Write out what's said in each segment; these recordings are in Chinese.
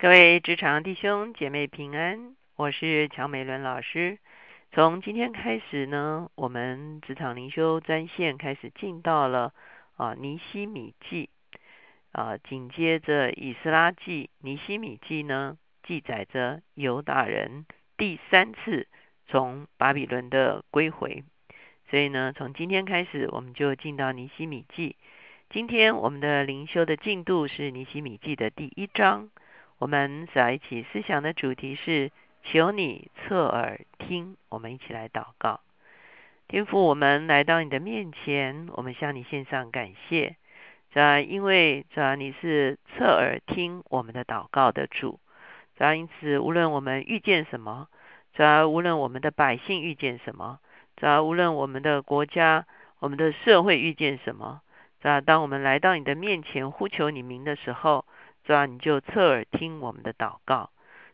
各位职场弟兄姐妹平安，我是乔美伦老师。从今天开始呢，我们职场灵修专线开始进到了啊尼西米记啊，紧接着以斯拉记、尼西米记呢，记载着犹大人第三次从巴比伦的归回。所以呢，从今天开始，我们就进到尼西米记。今天我们的灵修的进度是尼西米记的第一章。我们在一起思想的主题是：求你侧耳听。我们一起来祷告，天父，我们来到你的面前，我们向你献上感谢。这因为这你是侧耳听我们的祷告的主。这因此，无论我们遇见什么，这无论我们的百姓遇见什么，这无论我们的国家、我们的社会遇见什么，这当我们来到你的面前呼求你名的时候。主啊，你就侧耳听我们的祷告。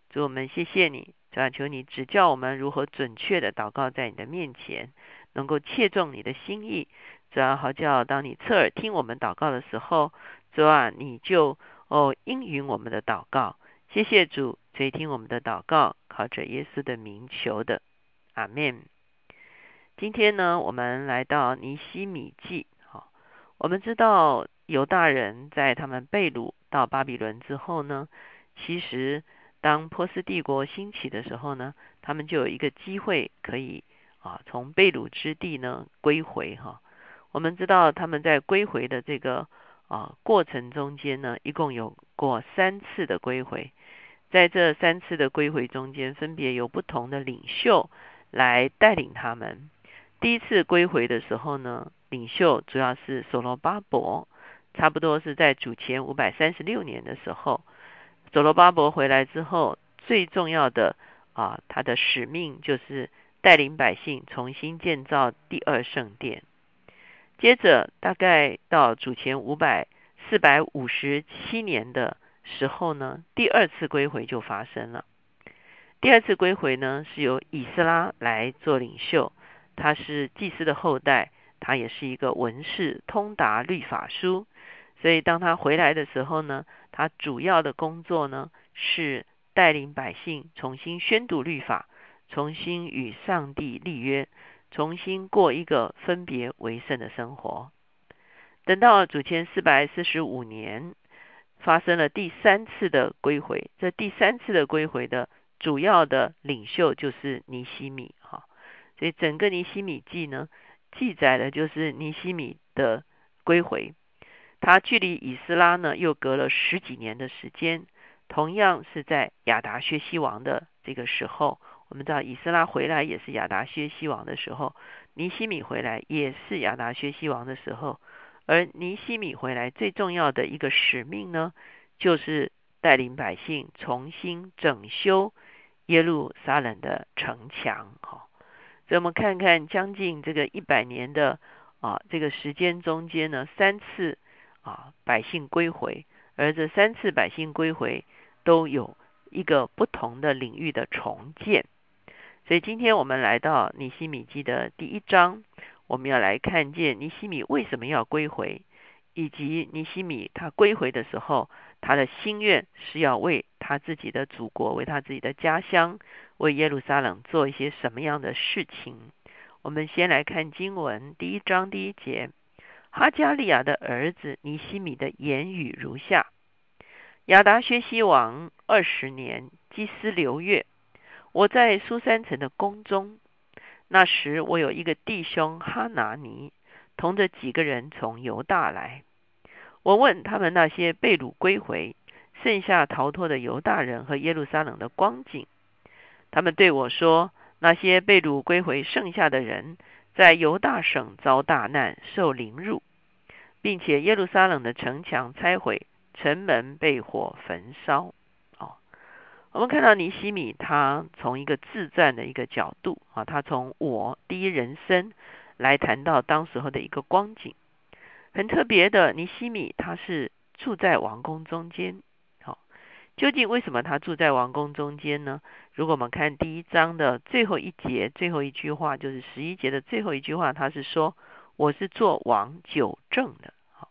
主，我们谢谢你。主啊，求你指教我们如何准确的祷告在你的面前，能够切中你的心意。主啊，好叫当你侧耳听我们祷告的时候，主啊，你就哦应允我们的祷告。谢谢主垂听我们的祷告，靠着耶稣的名求的，阿门。今天呢，我们来到尼西米记。好，我们知道犹大人在他们被掳。到巴比伦之后呢，其实当波斯帝国兴起的时候呢，他们就有一个机会可以啊从被掳之地呢归回哈。我们知道他们在归回的这个啊过程中间呢，一共有过三次的归回，在这三次的归回中间，分别有不同的领袖来带领他们。第一次归回的时候呢，领袖主要是所罗巴伯。差不多是在主前五百三十六年的时候，所罗巴伯回来之后，最重要的啊，他的使命就是带领百姓重新建造第二圣殿。接着，大概到主前五百四百五十七年的时候呢，第二次归回就发生了。第二次归回呢，是由以斯拉来做领袖，他是祭司的后代，他也是一个文士，通达律法书。所以，当他回来的时候呢，他主要的工作呢是带领百姓重新宣读律法，重新与上帝立约，重新过一个分别为圣的生活。等到主前四百四十五年，发生了第三次的归回。这第三次的归回的主要的领袖就是尼西米哈。所以，整个尼西米记呢，记载的就是尼西米的归回。他距离以斯拉呢，又隔了十几年的时间。同样是在亚达薛西王的这个时候，我们知道以斯拉回来也是亚达薛西王的时候，尼西米回来也是亚达薛西王的时候。而尼西米回来最重要的一个使命呢，就是带领百姓重新整修耶路撒冷的城墙。哈，所以我们看看将近这个一百年的啊这个时间中间呢，三次。啊，百姓归回，而这三次百姓归回都有一个不同的领域的重建。所以今天我们来到尼西米记的第一章，我们要来看见尼西米为什么要归回，以及尼西米他归回的时候，他的心愿是要为他自己的祖国、为他自己的家乡、为耶路撒冷做一些什么样的事情。我们先来看经文第一章第一节。哈加利亚的儿子尼西米的言语如下：亚达薛西王二十年，基斯流月，我在苏三城的宫中。那时我有一个弟兄哈拿尼，同着几个人从犹大来。我问他们那些被掳归回、剩下逃脱的犹大人和耶路撒冷的光景。他们对我说：那些被掳归回剩下的人。在犹大省遭大难，受凌辱，并且耶路撒冷的城墙拆毁，城门被火焚烧。哦，我们看到尼西米，他从一个自传的一个角度啊，他从我第一人生来谈到当时候的一个光景，很特别的。尼西米他是住在王宫中间。究竟为什么他住在王宫中间呢？如果我们看第一章的最后一节最后一句话，就是十一节的最后一句话，他是说：“我是做王九正的。”好，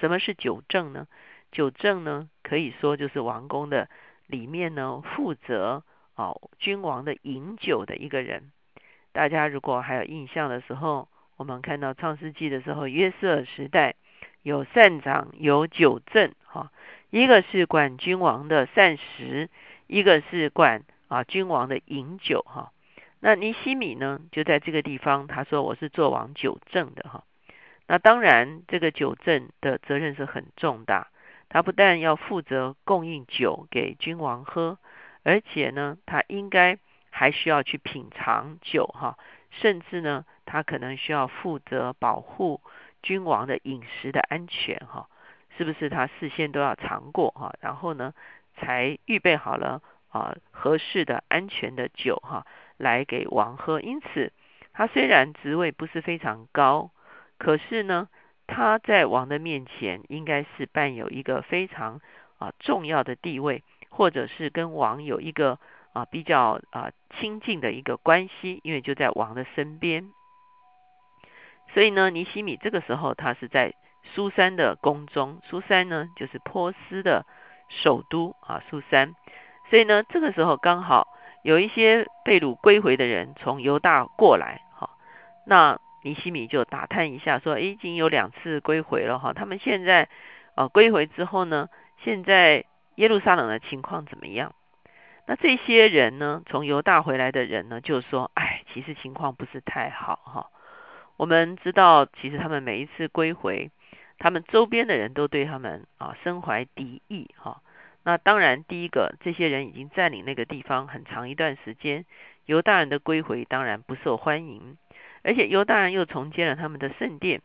什么是九正呢？九正呢，可以说就是王宫的里面呢负责哦君王的饮酒的一个人。大家如果还有印象的时候，我们看到创世纪的时候，约瑟时代有善长有酒政，哈，一个是管君王的膳食，一个是管啊君王的饮酒，哈。那尼西米呢，就在这个地方，他说我是做王酒政的，哈。那当然，这个酒政的责任是很重大。他不但要负责供应酒给君王喝，而且呢，他应该还需要去品尝酒哈，甚至呢，他可能需要负责保护君王的饮食的安全哈，是不是？他事先都要尝过哈，然后呢，才预备好了啊合适的安全的酒哈，来给王喝。因此，他虽然职位不是非常高，可是呢。他在王的面前应该是伴有一个非常啊重要的地位，或者是跟王有一个啊比较啊亲近的一个关系，因为就在王的身边。所以呢，尼西米这个时候他是在苏珊的宫中，苏珊呢就是波斯的首都啊，苏珊。所以呢，这个时候刚好有一些被掳归回的人从犹大过来，哈，那。尼西米就打探一下，说：“哎已经有两次归回了哈，他们现在呃归回之后呢，现在耶路撒冷的情况怎么样？那这些人呢，从犹大回来的人呢，就说：哎，其实情况不是太好哈。我们知道，其实他们每一次归回，他们周边的人都对他们啊身怀敌意哈。那当然，第一个，这些人已经占领那个地方很长一段时间，犹大人的归回当然不受欢迎。”而且犹大人又重建了他们的圣殿，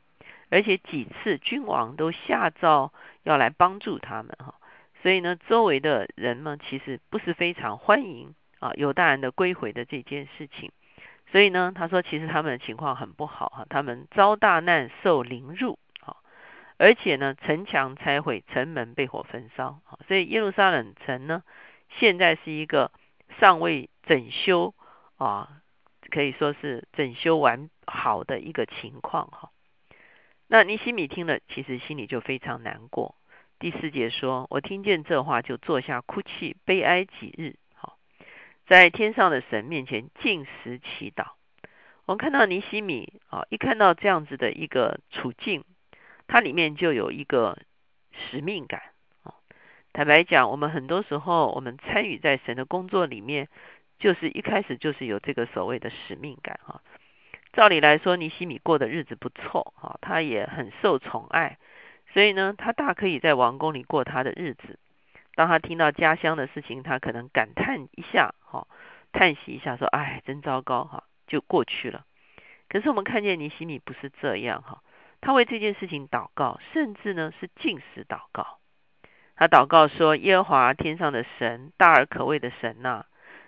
而且几次君王都下诏要来帮助他们哈，所以呢，周围的人们其实不是非常欢迎啊犹大人的归回的这件事情。所以呢，他说其实他们的情况很不好哈，他们遭大难受凌辱，而且呢城墙拆毁，城门被火焚烧，所以耶路撒冷城呢现在是一个尚未整修啊。可以说是整修完好的一个情况哈。那尼西米听了，其实心里就非常难过。第四节说：“我听见这话，就坐下哭泣，悲哀几日。”好，在天上的神面前进食祈祷。我们看到尼西米啊，一看到这样子的一个处境，它里面就有一个使命感啊。坦白讲，我们很多时候，我们参与在神的工作里面。就是一开始就是有这个所谓的使命感哈。照理来说，尼西米过的日子不错哈，他也很受宠爱，所以呢，他大可以在王宫里过他的日子。当他听到家乡的事情，他可能感叹一下哈，叹息一下说：“哎，真糟糕哈！”就过去了。可是我们看见尼西米不是这样哈，他为这件事情祷告，甚至呢是进食祷告。他祷告说：“耶和华天上的神，大而可畏的神呐！”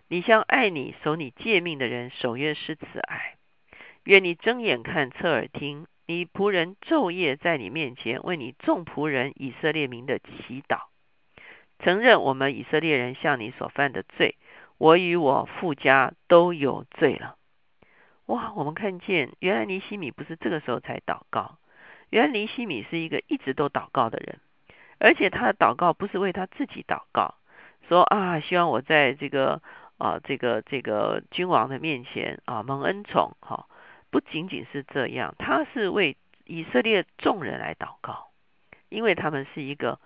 你向爱你、守你诫命的人守约施慈爱，愿你睁眼看、侧耳听，你仆人昼夜在你面前为你众仆人以色列民的祈祷，承认我们以色列人向你所犯的罪，我与我父家都有罪了。哇！我们看见，原来尼西米不是这个时候才祷告，原来尼西米是一个一直都祷告的人，而且他的祷告不是为他自己祷告，说啊，希望我在这个。啊，这个这个君王的面前啊，蒙恩宠哈，不仅仅是这样，他是为以色列众人来祷告，因为他们是一个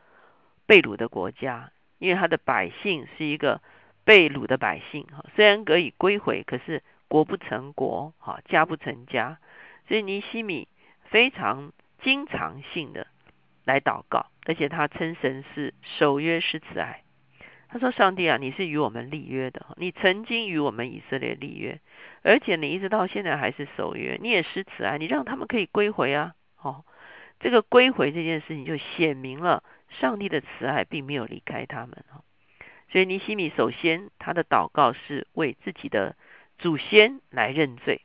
被掳的国家，因为他的百姓是一个被掳的百姓哈，虽然可以归回，可是国不成国哈，家不成家，所以尼西米非常经常性的来祷告，而且他称神是守约是慈爱。他说：“上帝啊，你是与我们立约的，你曾经与我们以色列立约，而且你一直到现在还是守约，你也施慈爱，你让他们可以归回啊！哦，这个归回这件事情就显明了上帝的慈爱并没有离开他们。所以尼西米首先他的祷告是为自己的祖先来认罪。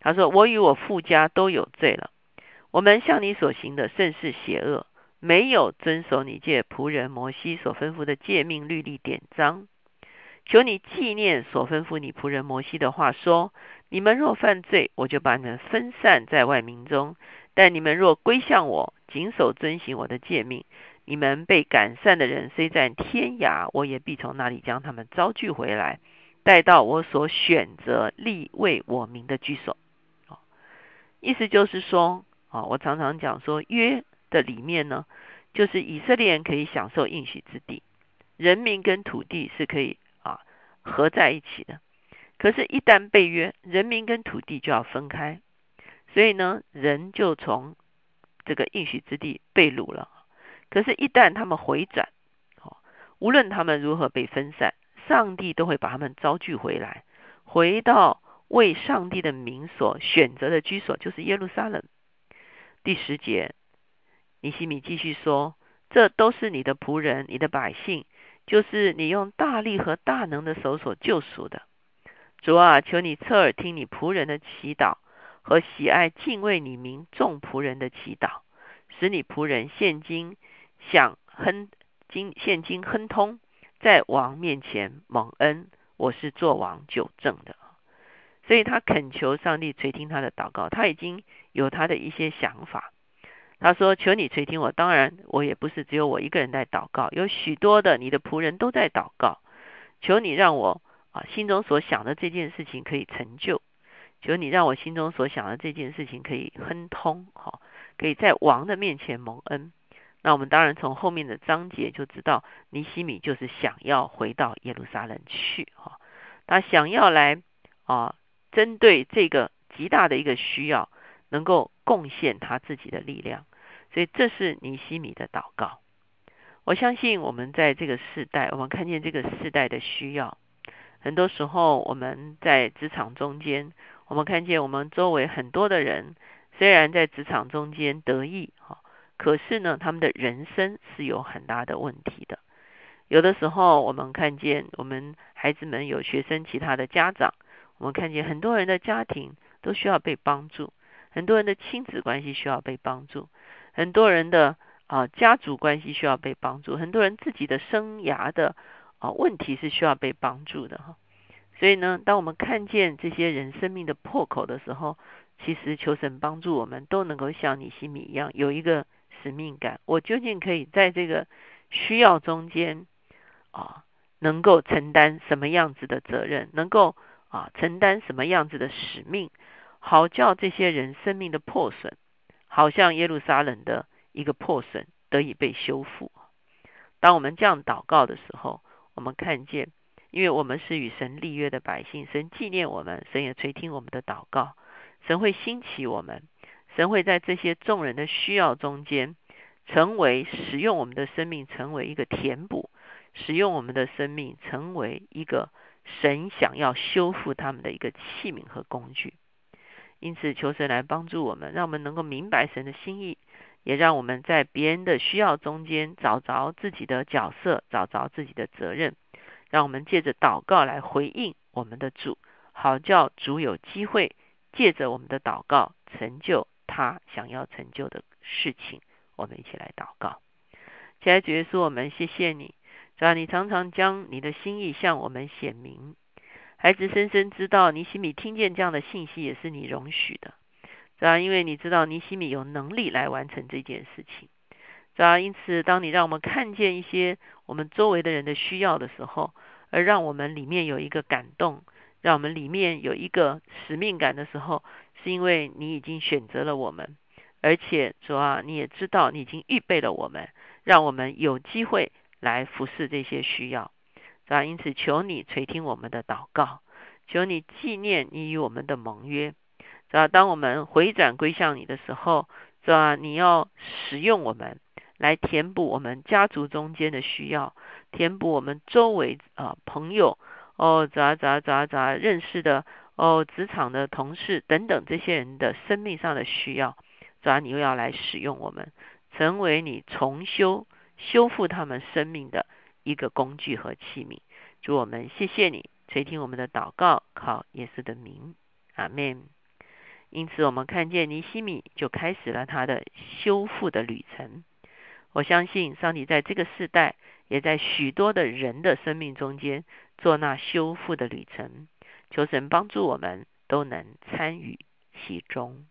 他说：我与我父家都有罪了，我们向你所行的甚是邪恶。”没有遵守你借仆人摩西所吩咐的诫命律例典章，求你纪念所吩咐你仆人摩西的话，说：你们若犯罪，我就把你们分散在外民中；但你们若归向我，谨守遵行我的诫命，你们被赶散的人虽在天涯，我也必从那里将他们招聚回来，带到我所选择立为我名的居所。意思就是说，啊，我常常讲说，约的里面呢，就是以色列人可以享受应许之地，人民跟土地是可以啊合在一起的。可是，一旦被约，人民跟土地就要分开，所以呢，人就从这个应许之地被掳了。可是，一旦他们回转，哦，无论他们如何被分散，上帝都会把他们招聚回来，回到为上帝的名所选择的居所，就是耶路撒冷。第十节，尼西米继续说：“这都是你的仆人，你的百姓，就是你用大力和大能的手所救赎的。主啊，求你侧耳听你仆人的祈祷，和喜爱敬畏你名众仆人的祈祷，使你仆人现今。”想亨今现今亨通，在王面前蒙恩，我是做王久正的，所以他恳求上帝垂听他的祷告。他已经有他的一些想法。他说：“求你垂听我。当然，我也不是只有我一个人在祷告，有许多的你的仆人都在祷告。求你让我啊心中所想的这件事情可以成就。求你让我心中所想的这件事情可以亨通，哈，可以在王的面前蒙恩。”那我们当然从后面的章节就知道，尼西米就是想要回到耶路撒冷去哈，他想要来啊，针对这个极大的一个需要，能够贡献他自己的力量，所以这是尼西米的祷告。我相信我们在这个世代，我们看见这个世代的需要，很多时候我们在职场中间，我们看见我们周围很多的人，虽然在职场中间得意哈。可是呢，他们的人生是有很大的问题的。有的时候，我们看见我们孩子们有学生，其他的家长，我们看见很多人的家庭都需要被帮助，很多人的亲子关系需要被帮助，很多人的啊家族关系需要被帮助，很多人自己的生涯的啊问题是需要被帮助的哈。所以呢，当我们看见这些人生命的破口的时候，其实求神帮助我们都能够像你心里一样有一个。使命感，我究竟可以在这个需要中间啊，能够承担什么样子的责任？能够啊，承担什么样子的使命？好叫这些人生命的破损，好像耶路撒冷的一个破损得以被修复。当我们这样祷告的时候，我们看见，因为我们是与神立约的百姓，神纪念我们，神也垂听我们的祷告，神会兴起我们。神会在这些众人的需要中间，成为使用我们的生命，成为一个填补；使用我们的生命，成为一个神想要修复他们的一个器皿和工具。因此，求神来帮助我们，让我们能够明白神的心意，也让我们在别人的需要中间找着自己的角色，找着自己的责任。让我们借着祷告来回应我们的主，好叫主有机会借着我们的祷告成就。他想要成就的事情，我们一起来祷告。亲爱的主耶稣，我们谢谢你，主要你常常将你的心意向我们显明。孩子深深知道，尼西米听见这样的信息也是你容许的，主要因为你知道尼西米有能力来完成这件事情。主要因此，当你让我们看见一些我们周围的人的需要的时候，而让我们里面有一个感动，让我们里面有一个使命感的时候。是因为你已经选择了我们，而且主啊，你也知道你已经预备了我们，让我们有机会来服侍这些需要，主啊，因此求你垂听我们的祷告，求你纪念你与我们的盟约，主啊，当我们回转归向你的时候，是吧，你要使用我们来填补我们家族中间的需要，填补我们周围啊朋友哦，咋咋咋咋认识的。哦，职场的同事等等这些人的生命上的需要，主要你又要来使用我们，成为你重修、修复他们生命的一个工具和器皿。主我们谢谢你垂听我们的祷告，靠耶稣的名，阿门。因此，我们看见尼西米就开始了他的修复的旅程。我相信上帝在这个世代，也在许多的人的生命中间做那修复的旅程。求神帮助我们都能参与其中。